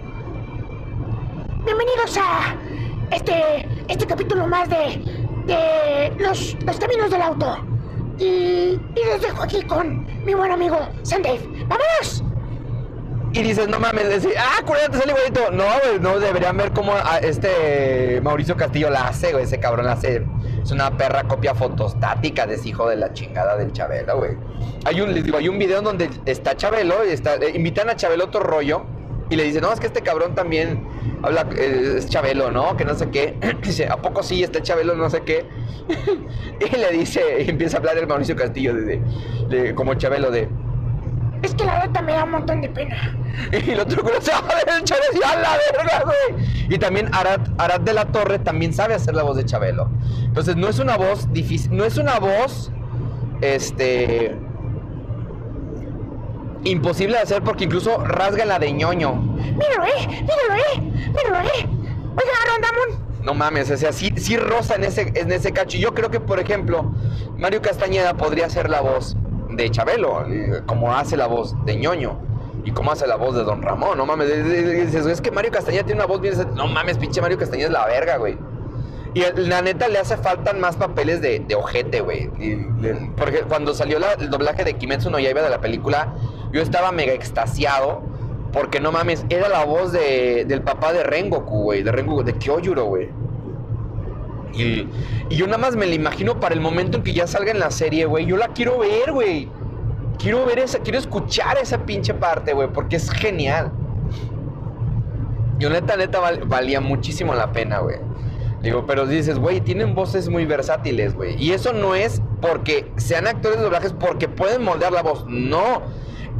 Bienvenidos a este, este capítulo más de, de los, los caminos del auto. Y, y los dejo aquí con mi buen amigo Sandave. ¡Vámonos! Y dices, no mames, decir, ah, te sale igualito. No, no, deberían ver cómo este Mauricio Castillo la hace, güey, ese cabrón la hace. Es una perra copia fotostática de ese hijo de la chingada del Chabelo, güey. Hay un, les digo, hay un video donde está Chabelo, eh, invitan a Chabelo otro rollo, y le dicen, no, es que este cabrón también habla, eh, es Chabelo, ¿no? Que no sé qué. dice, ¿a poco sí está Chabelo, no sé qué? y le dice, empieza a hablar el Mauricio Castillo de, de como Chabelo de es que la neta me da un montón de pena. Y el otro se va a el y a la verga, güey. Y también Arad, Arad de la Torre también sabe hacer la voz de Chabelo. Entonces no es una voz difícil, no es una voz, este, imposible de hacer porque incluso rasga la de ñoño. Míralo, eh, míralo, eh, míralo, eh. Oiga, Rondamón. No mames, o sea, sí, sí rosa en ese, en ese cacho. Yo creo que, por ejemplo, Mario Castañeda podría ser la voz de Chabelo, como hace la voz de ñoño y como hace la voz de Don Ramón. No mames, dices, es que Mario Castañeda tiene una voz bien. No mames, pinche Mario Castañeda es la verga, güey. Y la neta le hace falta más papeles de, de ojete, güey. Porque cuando salió el doblaje de Kimetsu no Yaiba de la película, yo estaba mega extasiado. Porque no mames, era la voz de, del papá de Rengoku, güey. De Rengoku, de Kyojuro, güey. Y, yo nada más me la imagino para el momento en que ya salga en la serie, güey. Yo la quiero ver, güey. Quiero ver esa, quiero escuchar esa pinche parte, güey, porque es genial. Yo neta, neta, valía muchísimo la pena, güey. Digo, pero dices, güey, tienen voces muy versátiles, güey. Y eso no es porque sean actores de doblajes porque pueden moldear la voz. No.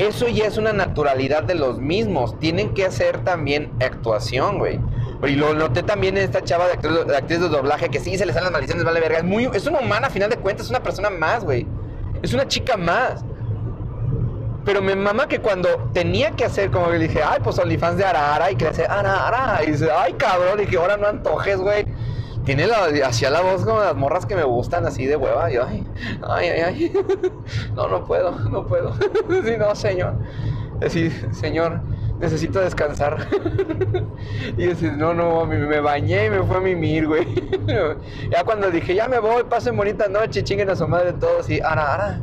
Eso ya es una naturalidad de los mismos. Tienen que hacer también actuación, güey. Y lo noté también en esta chava de, actriz de, doblaje que sí se le salen las maldiciones, vale verga. Es, muy, una humana a final de cuentas, es una persona más, güey. Es una chica más. Pero me mama que cuando tenía que hacer, como que dije, ay, pues OnlyFans de Arara, y que le hace Arara, y dice, ay, cabrón, y que ahora no antojes, güey. Tiene la, hacía la voz como las morras que me gustan, así de hueva. Yo, ay, ay, ay, ay. No, no puedo, no puedo. Sí, no, señor. Decir, señor, necesito descansar. y dices, no, no, me bañé y me fue a mimir, güey. ya cuando dije, ya me voy, pasen bonita noche, chinguen a su madre todos y ara, ara.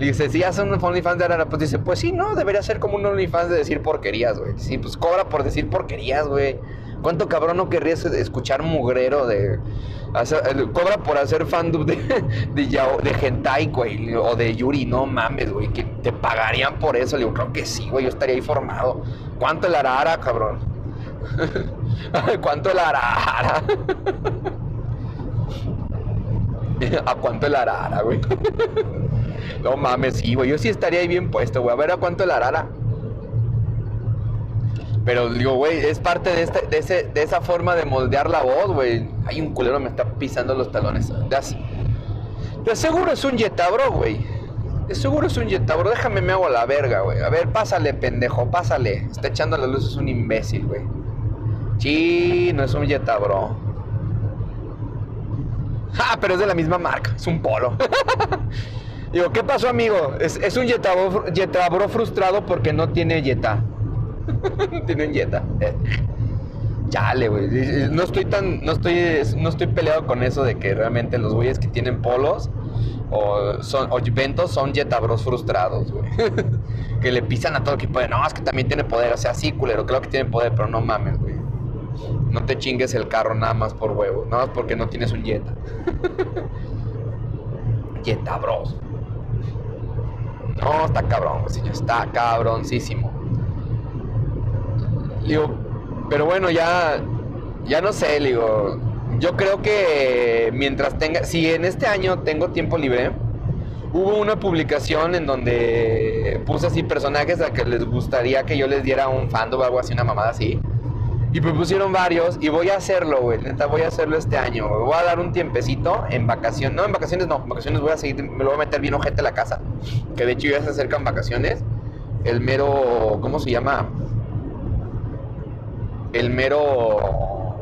Y dice, si hacen un OnlyFans de Arara, pues dice, pues sí, no, debería ser como un OnlyFans de decir porquerías, güey. Sí, pues cobra por decir porquerías, güey. ¿Cuánto cabrón no querrías escuchar mugrero de... cobra por hacer fandub de, de, de güey, o de Yuri, no mames, güey, que te pagarían por eso. Le digo, creo que sí, güey, yo estaría ahí formado. ¿Cuánto el arara, cabrón? ¿Cuánto el arara? ¿A cuánto el arara, güey? no mames, sí, güey, yo sí estaría ahí bien puesto, güey. A ver, ¿a cuánto el arara? Pero digo, güey, es parte de, este, de, ese, de esa forma de moldear la voz, güey. Hay un culero me está pisando los talones. De seguro es un yetabro, güey. De seguro es un yetabro. Déjame me hago la verga, güey. A ver, pásale, pendejo, pásale. Está echando las luces un imbécil, güey. Sí, no es un yetabro. Ah, pero es de la misma marca. Es un polo. Digo, ¿qué pasó, amigo? Es, es un yetabro, yetabro frustrado porque no tiene yeta. Tiene un Jetta. Chale, güey. No estoy tan. No estoy, no estoy peleado con eso de que realmente los güeyes que tienen polos o, son, o son jetabros frustrados, güey. que le pisan a todo que puede. No, es que también tiene poder. O sea, sí, culero, claro que tiene poder, pero no mames, güey. No te chingues el carro nada más por huevo. Nada más porque no tienes un Jetta. Jetta Bros. No, está cabrón, señor. Está cabroncísimo. Digo, pero bueno, ya. Ya no sé, digo. Yo creo que mientras tenga. Si en este año tengo tiempo libre. Hubo una publicación en donde puse así personajes a que les gustaría que yo les diera un fandom o algo así, una mamada así. Y me pusieron varios y voy a hacerlo, güey. Neta, voy a hacerlo este año. Voy a dar un tiempecito en vacaciones. No, en vacaciones no. En vacaciones voy a seguir, me lo voy a meter bien ojete a la casa. Que de hecho ya se acercan vacaciones. El mero, ¿cómo se llama? El mero...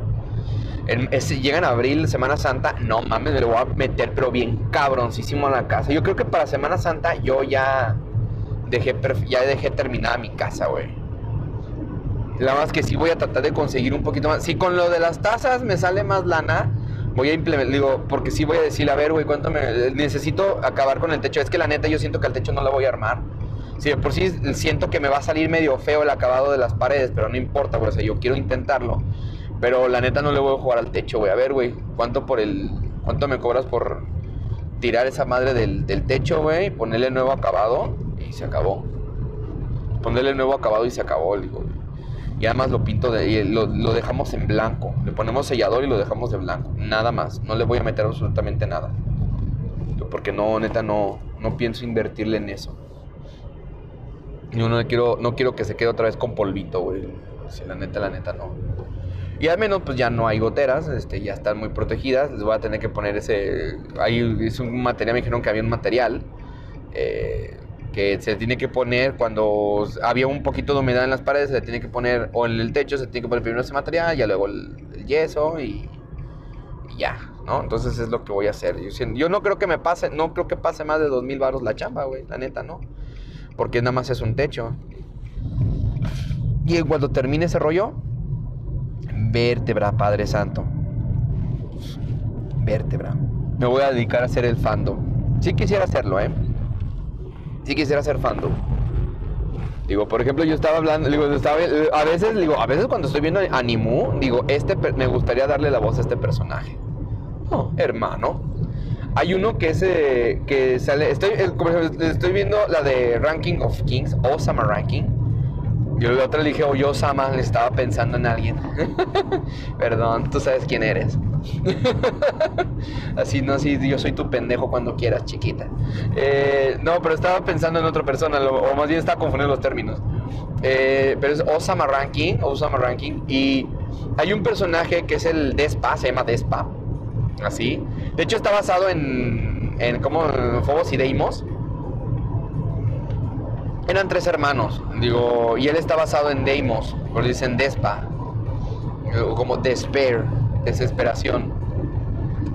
El, ese, llega en abril, Semana Santa. No mames, me lo voy a meter, pero bien cabroncísimo a la casa. Yo creo que para Semana Santa yo ya dejé, ya dejé terminada mi casa, güey. La más que sí voy a tratar de conseguir un poquito más. Si con lo de las tazas me sale más lana, voy a implementar, digo, porque sí voy a decir, a ver, güey, ¿cuánto me... Necesito acabar con el techo. Es que la neta yo siento que al techo no la voy a armar. Si por sí siento que me va a salir medio feo el acabado de las paredes, pero no importa, güey, o sea, yo quiero intentarlo. Pero la neta no le voy a jugar al techo, güey. A ver, güey, ¿cuánto por el... ¿Cuánto me cobras por tirar esa madre del, del techo, güey? Ponerle nuevo acabado y se acabó. Ponerle nuevo acabado y se acabó, digo, y además lo pinto de, y lo, lo, dejamos en blanco. Le ponemos sellador y lo dejamos de blanco. Nada más. No le voy a meter absolutamente nada. Porque no, neta, no, no pienso invertirle en eso. Yo no quiero, no quiero que se quede otra vez con polvito, güey. Si la neta, la neta, no. Y al menos, pues ya no hay goteras, este, ya están muy protegidas. Les voy a tener que poner ese. Ahí es un material, me dijeron que había un material. Eh, que se tiene que poner cuando había un poquito de humedad en las paredes, se tiene que poner, o en el techo se tiene que poner primero ese material, ya luego el, el yeso y, ya, ¿no? Entonces es lo que voy a hacer. Yo, yo no creo que me pase, no creo que pase más de dos mil baros la chamba, güey, la neta, ¿no? Porque nada más es un techo. Y cuando termine ese rollo, vértebra, Padre Santo. Vértebra. Me voy a dedicar a hacer el fandom. Sí quisiera hacerlo, ¿eh? sí quisiera ser fandom. Digo, por ejemplo, yo estaba hablando, digo, a veces, digo, a veces cuando estoy viendo Animu, digo, este me gustaría darle la voz a este personaje. No, hermano. Hay uno que es eh, que sale, estoy, estoy viendo la de Ranking of Kings, Osama Ranking. Yo la otra le dije, oye, Osama, le estaba pensando en alguien. Perdón, tú sabes quién eres. Así, no, así, yo soy tu pendejo cuando quieras, chiquita. Eh, no, pero estaba pensando en otra persona, o más bien estaba confundiendo los términos. Eh, pero es Osama Ranking, Osama Ranking, y hay un personaje que es el Despa, se llama Despa, así. De hecho está basado en, en como Fobos y Deimos. Eran tres hermanos, digo, y él está basado en Deimos, por dicen Despa, como Despair desesperación.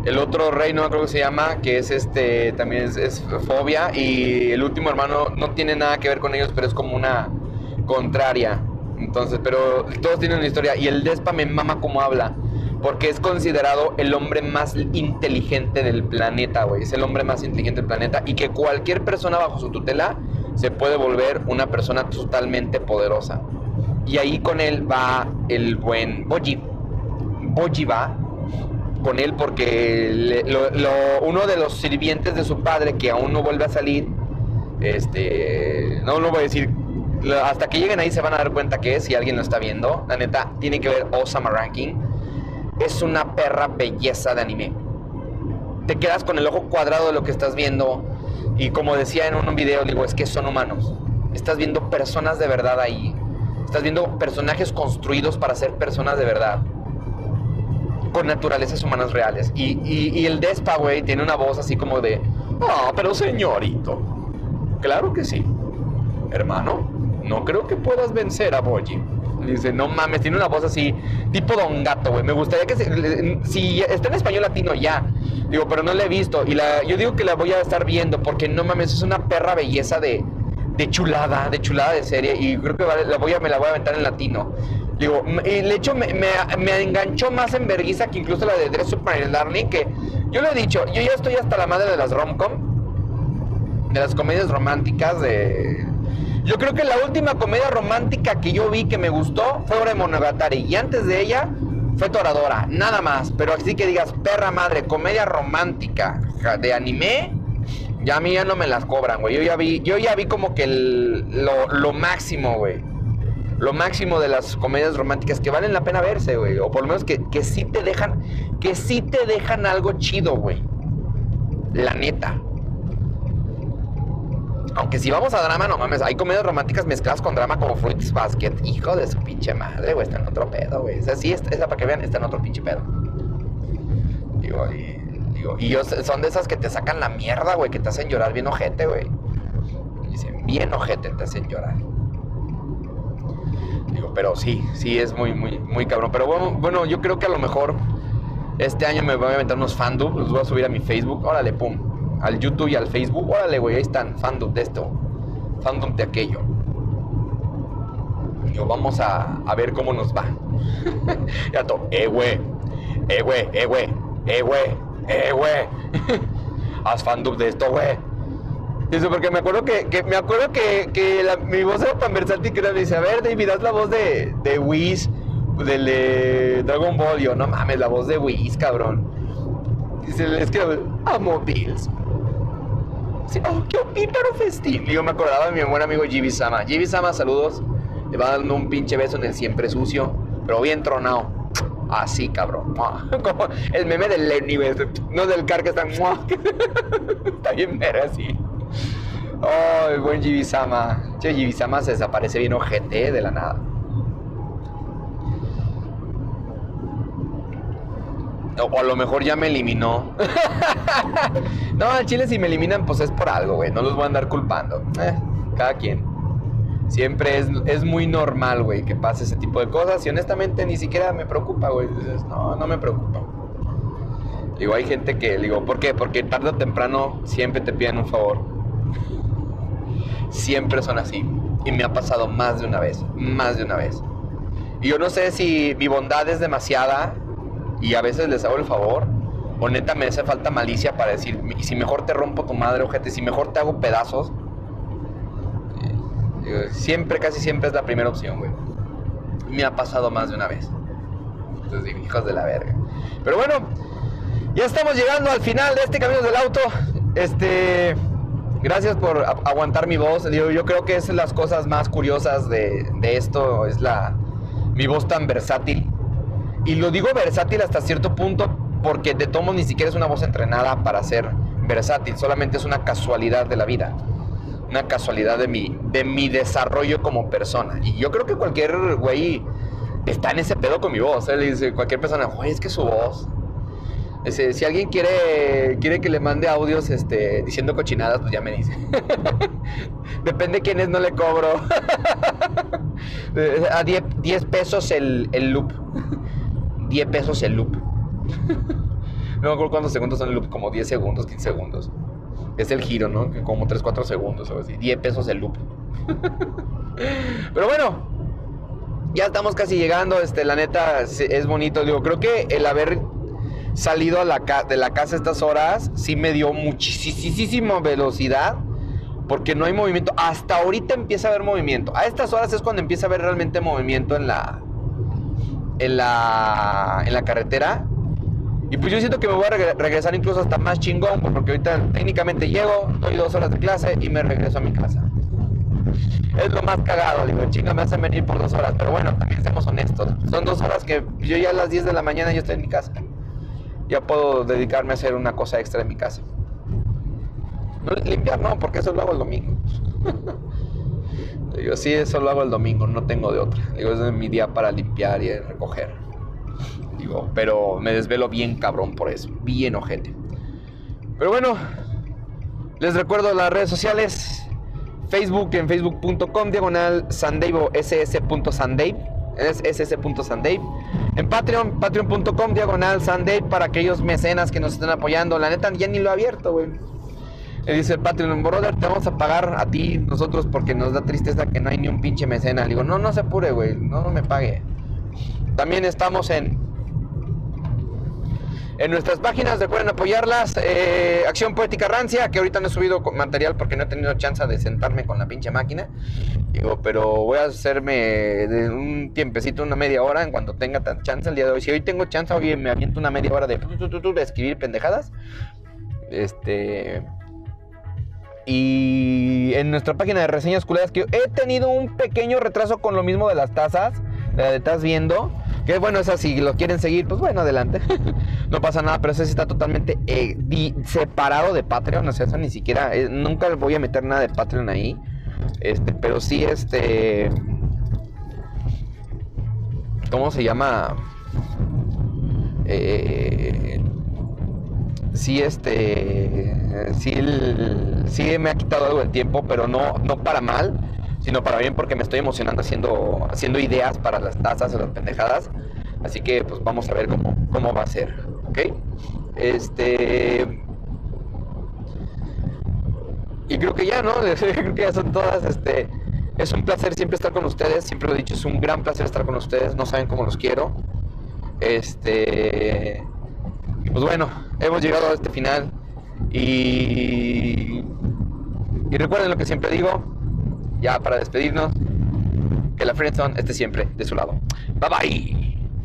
El otro rey, no creo que se llama, que es este, también es, fobia. Y el último hermano no tiene nada que ver con ellos, pero es como una contraria. Entonces, pero todos tienen una historia. Y el Despa me mama como habla. Porque es considerado el hombre más inteligente del planeta, güey. Es el hombre más inteligente del planeta. Y que cualquier persona bajo su tutela se puede volver una persona totalmente poderosa. Y ahí con él va el buen Boji Boji va con él porque uno de los sirvientes de su padre que aún no vuelve a salir, este, no lo voy a decir, hasta que lleguen ahí se van a dar cuenta que es, si alguien lo está viendo, la neta, tiene que ver Osama Ranking, es una perra belleza de anime. Te quedas con el ojo cuadrado de lo que estás viendo y como decía en un video, digo, es que son humanos. Estás viendo personas de verdad ahí. Estás viendo personajes construidos para ser personas de verdad con naturalezas humanas reales. Y, y, el Despa, güey, tiene una voz así como de, ah, pero señorito. Claro que sí. Hermano, no creo que puedas vencer a Boji. Dice, no mames, tiene una voz así, tipo Don Gato, güey. Me gustaría que si está en español latino ya. Digo, pero no la he visto. Y la, yo digo que la voy a estar viendo porque no mames, es una perra belleza de, de chulada, de chulada de serie. Y creo que la voy a, me la voy a aventar en latino. Digo, de hecho me, me, enganchó más en vergüenza que incluso la de Dress Up My Darling. Que yo lo he dicho, yo ya estoy hasta la madre de las rom-com. De las comedias románticas. de Yo creo que la última comedia romántica que yo vi que me gustó fue Hora de Monogatari. Y antes de ella fue Toradora, nada más. Pero así que digas, perra madre, comedia romántica de anime, ya a mí ya no me las cobran, güey. Yo ya vi, yo ya vi como que lo, lo máximo, güey. Lo máximo de las comedias románticas que valen la pena verse, güey. O por lo menos que, que sí te dejan, que sí te dejan algo chido, güey. La neta. Aunque si vamos a drama, no mames, hay comedias románticas mezcladas con drama como Fruits Basket. Hijo de su pinche madre, güey, está en otro pedo, güey. Esa sí, esa para que vean, está en otro pinche pedo. Digo, y, digo, y yo, son de esas que te sacan la mierda, güey, que te hacen llorar bien ojete, güey. Dicen, bien ojete te hacen llorar. Digo, pero sí, sí es muy, muy, muy cabrón. Pero bueno, bueno, yo creo que a lo mejor este año me voy a aventar unos fandub, los voy a subir a mi Facebook. Órale, pum. Al YouTube y al Facebook. Órale, güey, ahí están, fandub de esto, fandub de aquello. Digo, vamos a, a ver cómo nos va. ya todo, eh, güey, eh, güey, eh, güey, eh, güey, eh, güey. Haz fandub de esto, güey. Dice, porque me acuerdo que, que- me acuerdo que, que la- mi voz era tan versátil que era, dice, a ver, David, haz la voz de, de Whis, del de Dragon Ball. Yo, no mames, la voz de Whis, cabrón. Dice, es que amo Bills. Oh, qué opíparo festín. Y yo me acordaba de mi buen amigo Jibi Sama. Sama, saludos. Le va dando un pinche beso en el siempre sucio, pero bien tronado. Así, cabrón. Como el meme del Lenny. No del car que está. Está bien ver así. Oh, el buen Jibisama. Che, Jibisama se desaparece bien ojete de la nada. O, a lo mejor ya me eliminó. no, al chile si me eliminan, pues es por algo, güey. No los voy a andar culpando. Eh, cada quien. Siempre es, es muy normal, güey, que pase ese tipo de cosas. Y honestamente ni siquiera me preocupa, güey. No, no me preocupa. Digo, hay gente que, digo, ¿por qué? Porque tarde o temprano siempre te piden un favor. Siempre son así. Y me ha pasado más de una vez, más de una vez. Y yo no sé si mi bondad es demasiada y a veces les hago el favor, o neta me hace falta malicia para decir, "Y si mejor te rompo tu madre, ojete, si mejor te hago pedazos. Eh, digo, Siempre, casi siempre es la primera opción, güey. Me ha pasado más de una vez. Entonces digo, hijos de la verga. Pero bueno, ya estamos llegando al final de este Camino del Auto. Este, gracias por aguantar mi voz. Digo, yo creo que es las cosas más curiosas de, de esto, es la mi voz tan versátil. Y lo digo versátil hasta cierto punto porque de tomo ni siquiera es una voz entrenada para ser versátil, solamente es una casualidad de la vida. Una casualidad de mi, de mi desarrollo como persona. Y yo creo que cualquier güey está en ese pedo con mi voz. ¿eh? Le dice cualquier persona, oye, es que su voz. Si alguien quiere, quiere que le mande audios este, diciendo cochinadas, pues ya me dice. Depende quién es, no le cobro. Eh, A 10, 10 pesos el, el loop. 10 pesos el loop. No me acuerdo cuántos segundos son el loop, como 10 segundos, 15 segundos. Es el giro, ¿no? Como 3, 4 segundos o así. 10 pesos el loop. Pero bueno, ya estamos casi llegando. Este, la neta, es bonito. Digo, creo que el haber salido de la casa estas horas sí me dio muchísima velocidad. Porque no hay movimiento. Hasta ahorita empieza a haber movimiento. A estas horas es cuando empieza a haber realmente movimiento en la. En la. En la carretera. Y pues yo siento que me voy a regre- regresar incluso hasta más chingón. Porque ahorita técnicamente llego, doy dos horas de clase y me regreso a mi casa. Es lo más cagado, digo, chinga, me hacen venir por dos horas. Pero bueno, también seamos honestos. Son dos horas que yo ya a las 10 de la mañana yo estoy en mi casa. Ya puedo dedicarme a hacer una cosa extra en mi casa. Limpiar no, porque eso lo hago el domingo. Digo, sí, eso lo hago el domingo, no tengo de otra. Digo, es mi día para limpiar y recoger. Digo, pero me desvelo bien cabrón por eso, bien ojete. Pero bueno, les recuerdo las redes sociales. Facebook en facebook.com diagonal sandave o ss.sandave. Es. En Patreon, patreon.com diagonal para aquellos mecenas que nos estén apoyando. La neta ya ni lo he abierto, güey. Le dice el Patreon, brother, te vamos a pagar a ti, nosotros, porque nos da tristeza que no hay ni un pinche mecena. Le digo, no, no se apure, güey, no, no me pague. También estamos en en nuestras páginas, recuerden apoyarlas. Eh, Acción Poética Rancia, que ahorita no he subido material porque no he tenido chance de sentarme con la pinche máquina. Digo, pero voy a hacerme de un tiempecito, una media hora, en cuanto tenga chance el día de hoy. Si hoy tengo chance, hoy me aviento una media hora de escribir pendejadas. Este. Y en nuestra página de reseñas culeras, que he tenido un pequeño retraso con lo mismo de las tazas, la estás viendo. Que bueno, es así, si lo quieren seguir, pues bueno, adelante. no pasa nada, pero ese está totalmente eh, separado de Patreon. O sea, eso ni siquiera, eh, nunca voy a meter nada de Patreon ahí. Este, pero sí, este. ¿Cómo se llama? Eh, sí, este. Sí, sí me ha quitado algo de tiempo, pero no, no para mal sino para bien porque me estoy emocionando haciendo, haciendo ideas para las tazas o las pendejadas. Así que pues vamos a ver cómo, cómo va a ser. ¿Ok? Este. Y creo que ya, ¿no? creo que ya son todas. Este. Es un placer siempre estar con ustedes. Siempre lo he dicho, es un gran placer estar con ustedes. No saben cómo los quiero. Este. Pues bueno, hemos llegado a este final. Y. Y recuerden lo que siempre digo ya para despedirnos, que la Friendzone esté siempre de su lado. Bye bye.